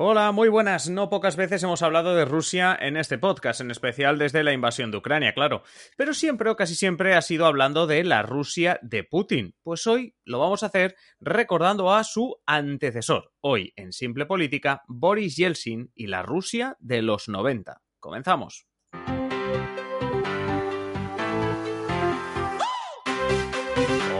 Hola, muy buenas. No pocas veces hemos hablado de Rusia en este podcast, en especial desde la invasión de Ucrania, claro. Pero siempre o casi siempre ha sido hablando de la Rusia de Putin. Pues hoy lo vamos a hacer recordando a su antecesor. Hoy, en Simple Política, Boris Yeltsin y la Rusia de los 90. Comenzamos.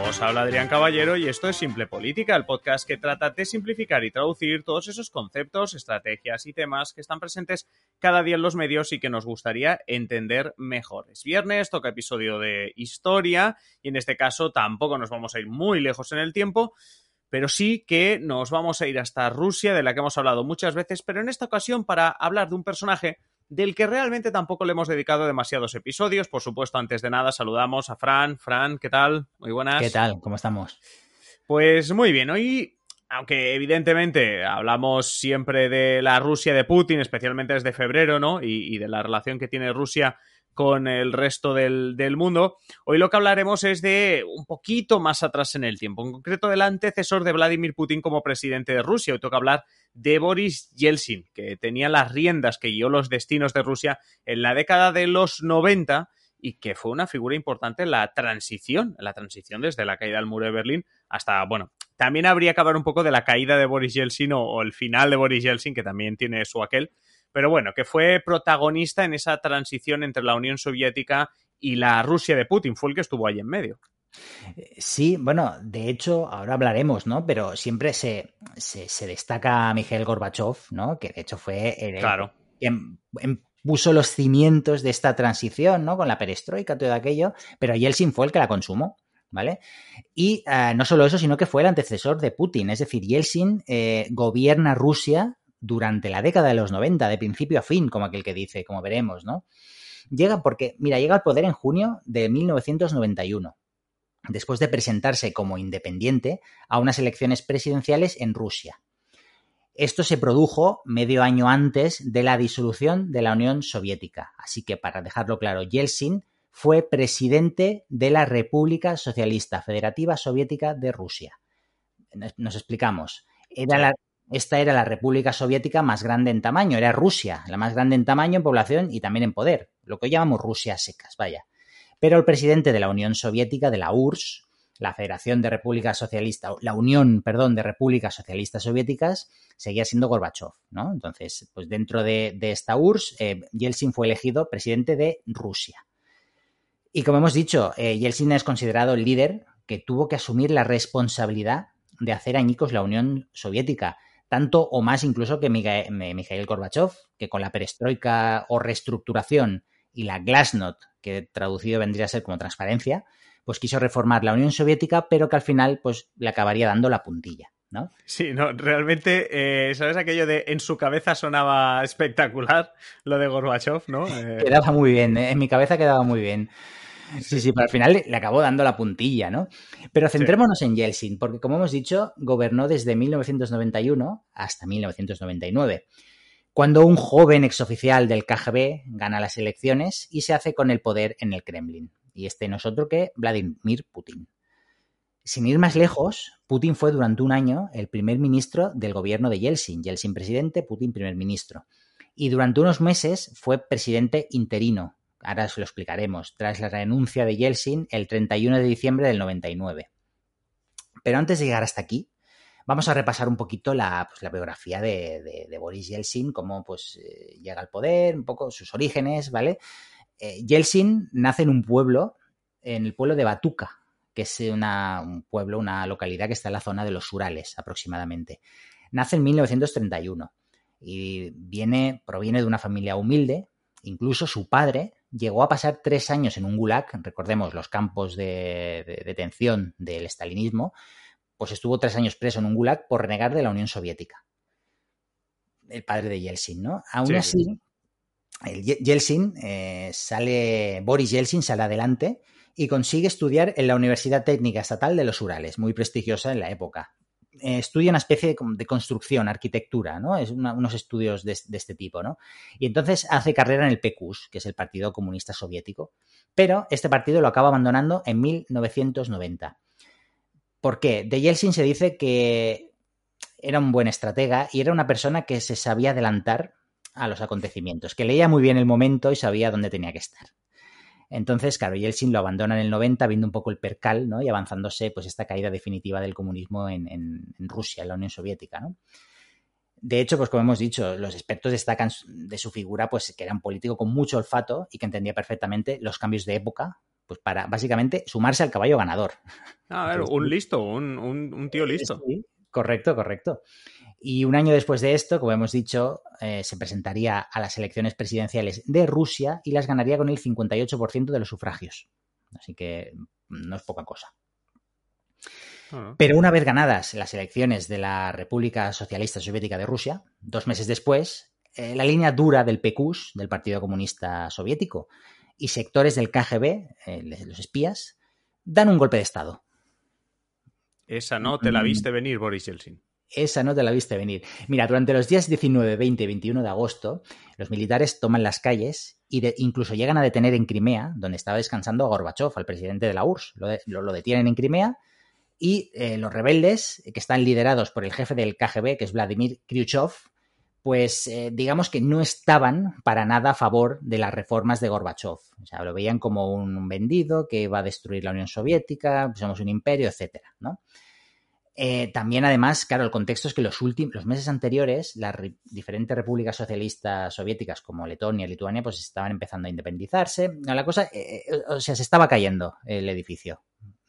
Os habla Adrián Caballero y esto es Simple Política, el podcast que trata de simplificar y traducir todos esos conceptos, estrategias y temas que están presentes cada día en los medios y que nos gustaría entender mejor. Es viernes, toca episodio de historia y en este caso tampoco nos vamos a ir muy lejos en el tiempo, pero sí que nos vamos a ir hasta Rusia, de la que hemos hablado muchas veces, pero en esta ocasión para hablar de un personaje del que realmente tampoco le hemos dedicado demasiados episodios. Por supuesto, antes de nada, saludamos a Fran. Fran, ¿qué tal? Muy buenas. ¿Qué tal? ¿Cómo estamos? Pues muy bien, hoy aunque evidentemente hablamos siempre de la Rusia de Putin, especialmente desde febrero, ¿no? Y, y, de la relación que tiene Rusia con el resto del, mundo. Hoy lo que hablaremos es de un poquito más atrás en el tiempo, en concreto del antecesor de Vladimir Putin como presidente de Rusia. Hoy toca hablar de Boris Yeltsin, que tenía las riendas que guió los destinos de Rusia en la década de los 90 y que fue una figura importante en la transición, en la transición desde la caída del muro de Berlín hasta, bueno, también habría que hablar un poco de la caída de Boris Yeltsin o, o el final de Boris Yeltsin, que también tiene su aquel, pero bueno, que fue protagonista en esa transición entre la Unión Soviética y la Rusia de Putin, fue el que estuvo ahí en medio. Sí, bueno, de hecho, ahora hablaremos, ¿no? Pero siempre se, se, se destaca a Mikhail Gorbachev, ¿no? Que de hecho fue el, claro. quien, puso los cimientos de esta transición, ¿no? Con la perestroika, todo aquello, pero Yeltsin fue el que la consumó. ¿Vale? Y uh, no solo eso, sino que fue el antecesor de Putin. Es decir, Yeltsin eh, gobierna Rusia durante la década de los 90, de principio a fin, como aquel que dice, como veremos, ¿no? Llega porque, mira, llega al poder en junio de 1991, después de presentarse como independiente a unas elecciones presidenciales en Rusia. Esto se produjo medio año antes de la disolución de la Unión Soviética. Así que, para dejarlo claro, Yeltsin fue presidente de la República Socialista Federativa Soviética de Rusia. Nos explicamos. Era la, esta era la República Soviética más grande en tamaño, era Rusia, la más grande en tamaño, en población y también en poder, lo que hoy llamamos Rusia secas, vaya. Pero el presidente de la Unión Soviética, de la URSS, la Federación de Repúblicas Socialistas, la Unión, perdón, de Repúblicas Socialistas Soviéticas, seguía siendo Gorbachev, ¿no? Entonces, pues dentro de, esta URSS, eh, Yeltsin fue elegido presidente de Rusia. Y como hemos dicho, eh, Yeltsin es considerado el líder que tuvo que asumir la responsabilidad de hacer añicos la Unión Soviética tanto o más incluso que Mikhail Gorbachev, que con la perestroika o reestructuración y la glasnost, que traducido vendría a ser como transparencia, pues quiso reformar la Unión Soviética, pero que al final pues le acabaría dando la puntilla. ¿no? Sí, no, realmente, eh, ¿sabes aquello de en su cabeza sonaba espectacular lo de Gorbachev, ¿no? Eh... Quedaba muy bien, ¿eh? en mi cabeza quedaba muy bien. Sí, sí, pero al final le acabó dando la puntilla, ¿no? Pero centrémonos sí. en Yeltsin, porque como hemos dicho, gobernó desde 1991 hasta 1999, cuando un joven exoficial del KGB gana las elecciones y se hace con el poder en el Kremlin. Y este no es otro que Vladimir Putin. Sin ir más lejos, Putin fue durante un año el primer ministro del gobierno de Yeltsin. Yeltsin presidente, Putin primer ministro. Y durante unos meses fue presidente interino, ahora os lo explicaremos, tras la renuncia de Yeltsin el 31 de diciembre del 99. Pero antes de llegar hasta aquí, vamos a repasar un poquito la, pues, la biografía de, Boris Yeltsin, cómo pues eh, llega al poder, un poco sus orígenes, ¿vale? Eh, Yeltsin nace en un pueblo, en el pueblo de Batuka, que es una, un pueblo, una localidad que está en la zona de los Urales aproximadamente. Nace en 1931 y viene, proviene de una familia humilde, incluso su padre llegó a pasar tres años en un gulag, recordemos los campos de, de, detención del estalinismo, pues estuvo tres años preso en un gulag por renegar de la Unión Soviética. El padre de Yeltsin, ¿no? Aún sí, así, sí. El Yeltsin eh, sale, Boris Yeltsin sale adelante y consigue estudiar en la Universidad Técnica Estatal de los Urales, muy prestigiosa en la época. Eh, estudia una especie de, construcción, arquitectura, ¿no? Es una, unos estudios de, de, este tipo, ¿no? Y entonces hace carrera en el PQS, que es el Partido Comunista Soviético, pero este partido lo acaba abandonando en 1990. ¿Por qué? De Yeltsin se dice que era un buen estratega y era una persona que se sabía adelantar a los acontecimientos, que leía muy bien el momento y sabía dónde tenía que estar. Entonces, claro, Yeltsin lo abandona en el 90, viendo un poco el percal, ¿no? Y avanzándose, pues, esta caída definitiva del comunismo en, en, en Rusia, en la Unión Soviética, ¿no? De hecho, pues como hemos dicho, los expertos destacan de su figura, pues que era un político con mucho olfato y que entendía perfectamente los cambios de época, pues para básicamente sumarse al caballo ganador. A ver, un listo, un, un, un tío listo. Sí, correcto, correcto. Y un año después de esto, como hemos dicho, eh, se presentaría a las elecciones presidenciales de Rusia y las ganaría con el 58% de los sufragios. Así que no es poca cosa. Ah. Pero una vez ganadas las elecciones de la República Socialista Soviética de Rusia, dos meses después, eh, la línea dura del PQS, del Partido Comunista Soviético, y sectores del KGB, eh, los espías, dan un golpe de Estado. Esa no te la viste venir, Boris Yeltsin. Esa no te la viste venir. Mira, durante los días 19, 20 y 21 de agosto, los militares toman las calles y de, incluso llegan a detener en Crimea, donde estaba descansando Gorbachev, al presidente de la URSS. Lo, lo, detienen en Crimea y eh, los rebeldes, que están liderados por el jefe del KGB, que es Vladimir Khrushchev, pues eh, digamos que no estaban para nada a favor de las reformas de Gorbachev. O sea, lo veían como un vendido que va a destruir la Unión Soviética, somos un imperio, etcétera, ¿no? Eh, también, además, claro, el contexto es que los últimos, los meses anteriores, las re diferentes repúblicas socialistas soviéticas como Letonia y Lituania, pues estaban empezando a independizarse. La cosa, eh, o sea, se estaba cayendo el edificio.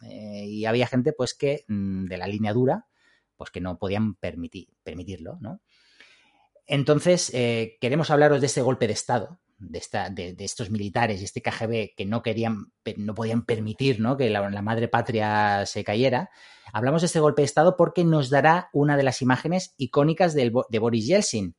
Eh, y había gente, pues, que mm, de la línea dura, pues que no podían permitir, permitirlo, ¿no? Entonces, eh, queremos hablaros de ese golpe de Estado, de, esta, de, de, estos militares y este KGB que no querían, no podían permitir ¿no? que la, madre patria se cayera. Hablamos de este golpe de Estado porque nos dará una de las imágenes icónicas del, de Boris Yeltsin.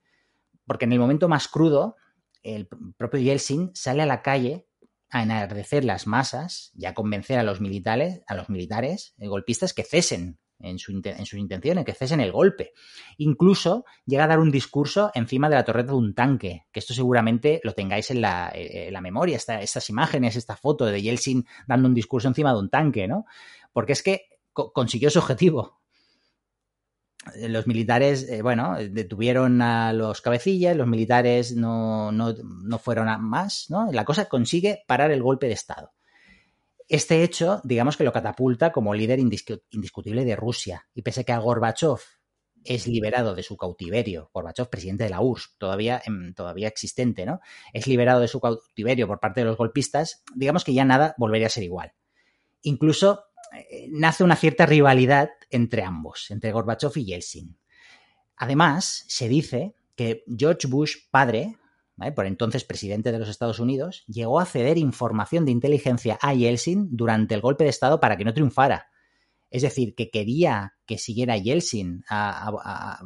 Porque en el momento más crudo, el propio Yeltsin sale a la calle a enardecer las masas y a convencer a los militares, a los militares eh, golpistas que cesen en, su, en, sus intenciones, que cesen el golpe. Incluso llega a dar un discurso encima de la torreta de un tanque, que esto seguramente lo tengáis en la, en la memoria, esta, estas imágenes, esta foto de Yeltsin dando un discurso encima de un tanque, ¿no? Porque es que co consiguió su objetivo. Los militares, eh, bueno, detuvieron a los cabecillas, los militares no, no, no fueron a más, ¿no? La cosa consigue parar el golpe de Estado. Este hecho, digamos que lo catapulta como líder indiscutible de Rusia. Y pese a que a Gorbachev es liberado de su cautiverio, Gorbachev, presidente de la URSS, todavía, todavía existente, ¿no? Es liberado de su cautiverio por parte de los golpistas, digamos que ya nada volvería a ser igual. Incluso eh, nace una cierta rivalidad entre ambos, entre Gorbachev y Yeltsin. Además, se dice que George Bush, padre, por entonces presidente de los Estados Unidos, llegó a ceder información de inteligencia a Yeltsin durante el golpe de Estado para que no triunfara. Es decir, que quería que siguiera Yeltsin a,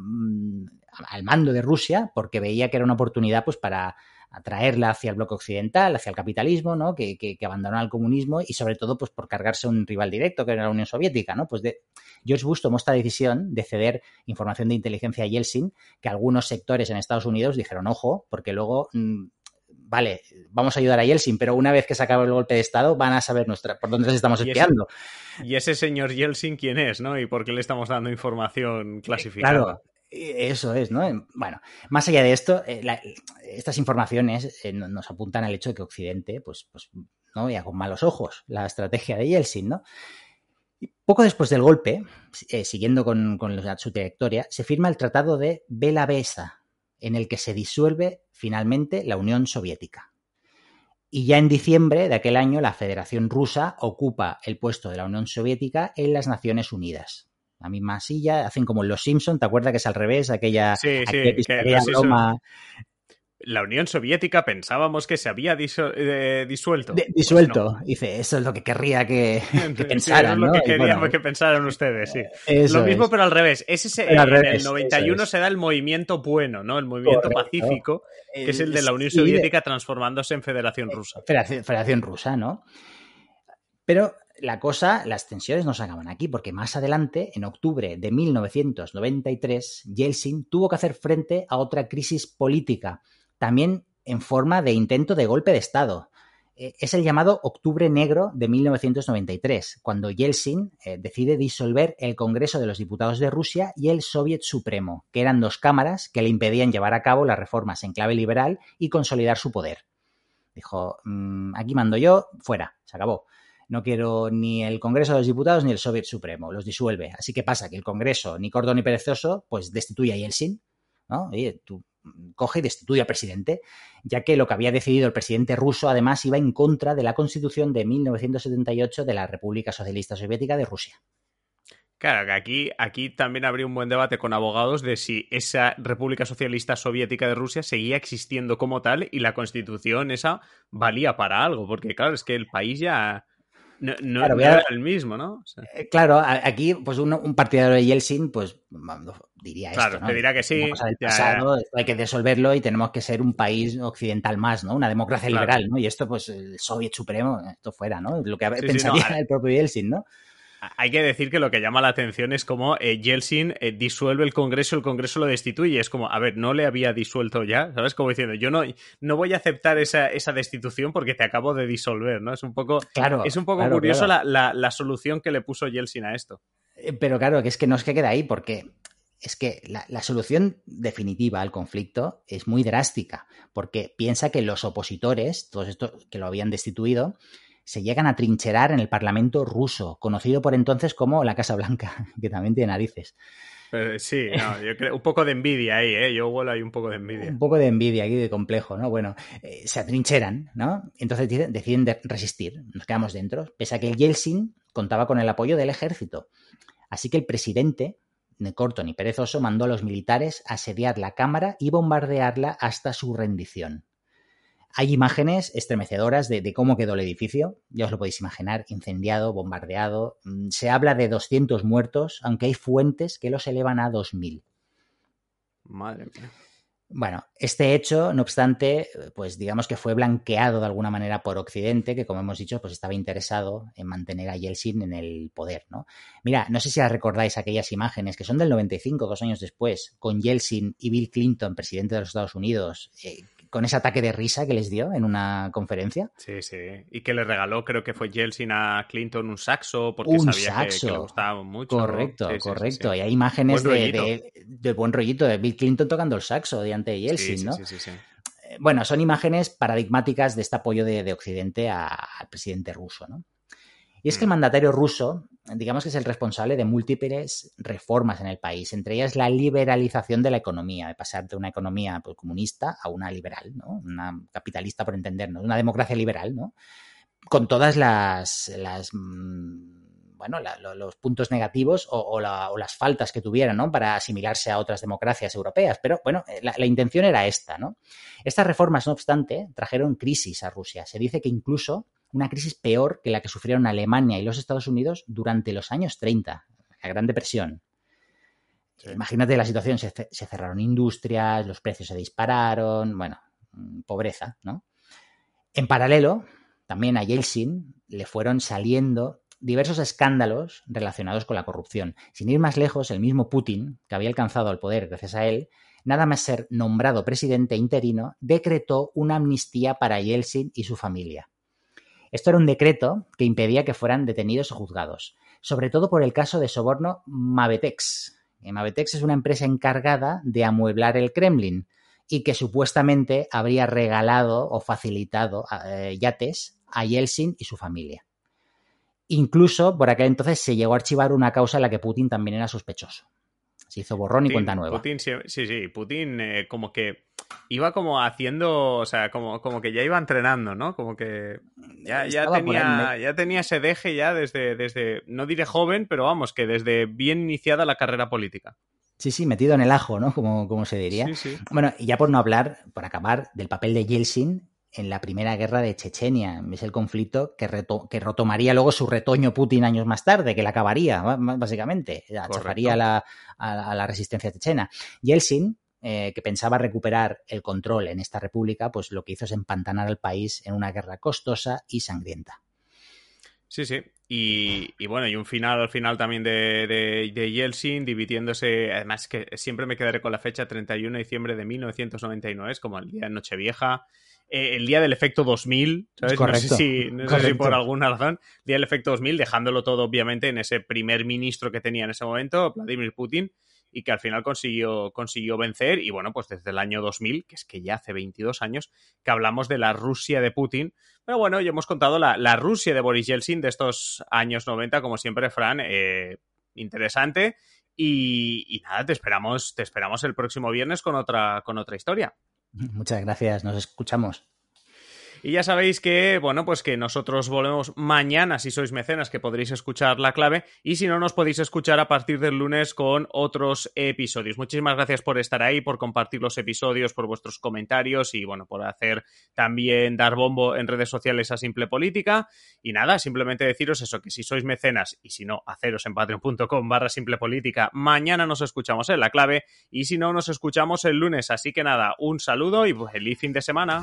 al mando de Rusia porque veía que era una oportunidad pues, para atraerla hacia el bloque occidental, hacia el capitalismo, ¿no? Que, que, que abandonó el comunismo y sobre todo pues por cargarse un rival directo que era la Unión Soviética, ¿no? Pues de, George Bush tomó esta decisión de ceder información de inteligencia a Yeltsin, que algunos sectores en Estados Unidos dijeron, ojo, porque luego mmm, vale, vamos a ayudar a Yeltsin, pero una vez que se acabe el golpe de Estado van a saber nuestra, por dónde les estamos espiando. ¿Y ese, y ese señor Yeltsin quién es, no? ¿Y por qué le estamos dando información clasificada? Claro, eso es, ¿no? Bueno, más allá de esto, eh, estas informaciones eh, nos apuntan al hecho de que Occidente, pues, pues no veía con malos ojos la estrategia de Yeltsin, ¿no? Y poco después del golpe, eh, siguiendo con, su trayectoria, se firma el Tratado de Bela Besa, en el que se disuelve finalmente la Unión Soviética. Y ya en diciembre de aquel año, la Federación Rusa ocupa el puesto de la Unión Soviética en las Naciones Unidas la misma silla, hacen como Los Simpson, ¿te acuerdas que es al revés? Aquella, sí, aquella sí, que broma. La Unión Soviética pensábamos que se había disu eh, disuelto. De, disuelto. Pues no. Dice, eso es lo que querría que, que pensaran. Sí, es lo ¿no? que queríamos bueno, que pensaran ustedes, sí. Lo mismo, es. pero al revés. Ese se, en revés, el 91 se da el movimiento bueno, ¿no? El movimiento Correcto. pacífico, que es el de la Unión Soviética transformándose en Federación Rusa. Federación, Federación Rusa, ¿no? Pero la cosa, las tensiones no se acaban aquí, porque más adelante, en octubre de 1993, Yeltsin tuvo que hacer frente a otra crisis política, también en forma de intento de golpe de Estado. Eh, es el llamado Octubre Negro de 1993, cuando Yeltsin eh, decide disolver el Congreso de los Diputados de Rusia y el Soviet Supremo, que eran dos cámaras que le impedían llevar a cabo las reformas en clave liberal y consolidar su poder. Dijo, mm, aquí mando yo, fuera, se acabó. No quiero ni el Congreso de los Diputados ni el Soviet Supremo, los disuelve. Así que pasa que el Congreso, ni corto ni perezoso, pues destituye a Yeltsin, ¿no? Oye, tú coge y destituye al presidente, ya que lo que había decidido el presidente ruso además iba en contra de la constitución de 1978 de la República Socialista Soviética de Rusia. Claro, que aquí, aquí también habría un buen debate con abogados de si esa República Socialista Soviética de Rusia seguía existiendo como tal y la constitución esa valía para algo, porque claro, es que el país ya, no, era el mismo, ¿no? Eh, claro, aquí, pues un, partidario de Yeltsin, pues diría claro, esto, te dirá que sí. hay que disolverlo y tenemos que ser un país occidental más, ¿no? Una democracia liberal, ¿no? Y esto, pues, el Soviet Supremo, esto fuera, ¿no? Lo que pensaría el propio Yeltsin, ¿no? Hay que decir que lo que llama la atención es como eh, Yeltsin eh, disuelve el Congreso, el Congreso lo destituye. Es como, a ver, no le había disuelto ya, ¿sabes? Como diciendo, yo no, no voy a aceptar esa, esa destitución porque te acabo de disolver, ¿no? Es un poco, claro, es un poco curioso La, la, solución que le puso Yeltsin a esto. Eh, pero claro, que es que no es que queda ahí, porque es que la, la, solución definitiva al conflicto es muy drástica, porque piensa que los opositores, todos estos que lo habían destituido, se llegan a trincherar en el Parlamento ruso, conocido por entonces como la Casa Blanca, que también tiene narices. sí, yo creo, un poco de envidia ahí, ¿eh? Yo huelo ahí un poco de envidia. Un poco de envidia aquí, de complejo, ¿no? Bueno, eh, se atrincheran, ¿no? Entonces deciden resistir, nos quedamos dentro, pese a que el Yeltsin contaba con el apoyo del ejército. Así que el presidente, ni corto ni perezoso, mandó a los militares asediar la Cámara y bombardearla hasta su rendición. Hay imágenes estremecedoras de, cómo quedó el edificio, ya os lo podéis imaginar, incendiado, bombardeado. Mm, se habla de 200 muertos, aunque hay fuentes que los elevan a 2.000. Madre mía. Bueno, este hecho, no obstante, pues digamos que fue blanqueado de alguna manera por Occidente, que como hemos dicho, pues estaba interesado en mantener a Yeltsin en el poder, ¿no? Mira, no sé si recordáis aquellas imágenes que son del 95, dos años después, con Yeltsin y Bill Clinton, presidente de los Estados Unidos, eh, con ese ataque de risa que les dio en una conferencia. Sí, sí. Y que le regaló, creo que fue Yeltsin a Clinton un saxo porque sabía Que, le gustaba mucho. Correcto, correcto. y hay imágenes de, buen rollito de Bill Clinton tocando el saxo diante de Yeltsin, ¿no? Eh, bueno, son imágenes paradigmáticas de este apoyo de, Occidente al presidente ruso, ¿no? Y es que el mm. mandatario ruso, digamos que es el responsable de múltiples reformas en el país, entre ellas la liberalización de la economía, de pasar de una economía pues, comunista a una liberal, ¿no? Una capitalista, por entendernos, una democracia liberal, ¿no? Con todas las, las mm, bueno, los puntos negativos o, las faltas que tuvieran, ¿no? Para asimilarse a otras democracias europeas. Pero bueno, eh, la, la, intención era esta, ¿no? Estas reformas, no obstante, trajeron crisis a Rusia. Se dice que incluso una crisis peor que la que sufrieron Alemania y los Estados Unidos durante los años 30, la Gran Depresión. Imagínate la situación, se, cerraron industrias, los precios se dispararon, bueno, mm, pobreza, ¿no? En paralelo, también a Yeltsin le fueron saliendo diversos escándalos relacionados con la corrupción. Sin ir más lejos, el mismo Putin, que había alcanzado el poder gracias a él, nada más ser nombrado presidente interino, decretó una amnistía para Yeltsin y su familia. Esto era un decreto que impedía que fueran detenidos o juzgados, sobre todo por el caso de soborno Mavetex. Mavetex es una empresa encargada de amueblar el Kremlin y que supuestamente habría regalado o facilitado eh, yates a Yeltsin y su familia. Incluso por aquel entonces se llegó a archivar una causa en la que Putin también era sospechoso. Se hizo borrón y cuenta nueva. Putin, sí, sí, Putin eh, como que iba como haciendo, o sea, como, como que ya iba entrenando, ¿no? Como que ya, ya tenía, ya tenía ese deje ya desde, desde, no diré joven, pero vamos, que desde bien iniciada la carrera política. Sí, sí, metido en el ajo, ¿no? Como, como se diría. Bueno, y ya por no hablar, por acabar, del papel de Yeltsin en la primera guerra de Chechenia. Es el conflicto que, que retomaría luego su retoño Putin años más tarde, que la acabaría, básicamente. Achafaría la, a, la resistencia chechena. Yeltsin, eh, que pensaba recuperar el control en esta república, pues lo que hizo es empantanar al país en una guerra costosa y sangrienta. Sí, sí. Y, bueno, y un final al final también de, de, Yeltsin, dividiéndose. Además, que siempre me quedaré con la fecha 31 de diciembre de 1999, es como el día de Nochevieja. Eh, el día del efecto 2000, ¿sabes? no sé, si, no sé si por alguna razón, día del efecto 2000, dejándolo todo obviamente en ese primer ministro que tenía en ese momento, Vladimir Putin, y que al final consiguió, consiguió vencer. Y bueno, pues desde el año 2000, que es que ya hace 22 años, que hablamos de la Rusia de Putin. Pero bueno, ya hemos contado la, la Rusia de Boris Yeltsin de estos años 90, como siempre, Fran, eh, interesante. Y, y, nada, te esperamos, te esperamos el próximo viernes con otra, con otra historia. Muchas gracias, nos escuchamos. Y ya sabéis que, bueno, pues que nosotros volvemos mañana si sois mecenas, que podréis escuchar la clave, y si no, nos podéis escuchar a partir del lunes con otros episodios. Muchísimas gracias por estar ahí, por compartir los episodios, por vuestros comentarios y, bueno, por hacer también dar bombo en redes sociales a Simple Política. Y nada, simplemente deciros eso, que si sois mecenas y si no, haceros en patreon.com barra Simple Política, mañana nos escuchamos en la clave y si no, nos escuchamos el lunes. Así que nada, un saludo y feliz fin de semana.